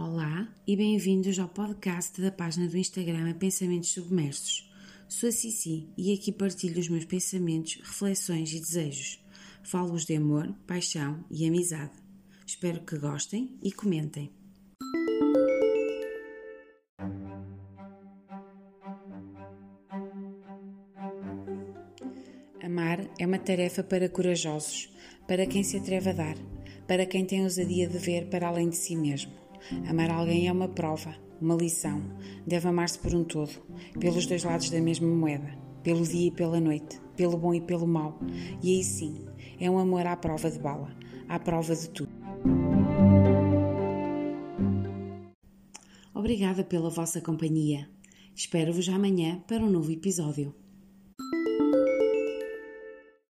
Olá e bem-vindos ao podcast da página do Instagram Pensamentos Submersos. Sou a Cici e aqui partilho os meus pensamentos, reflexões e desejos. Falo-vos de amor, paixão e amizade. Espero que gostem e comentem. Amar é uma tarefa para corajosos, para quem se atreve a dar, para quem tem ousadia de ver para além de si mesmo. Amar alguém é uma prova, uma lição. Deve amar-se por um todo, pelos dois lados da mesma moeda, pelo dia e pela noite, pelo bom e pelo mau. E aí sim, é um amor à prova de bala, à prova de tudo. Obrigada pela vossa companhia. Espero-vos amanhã para um novo episódio.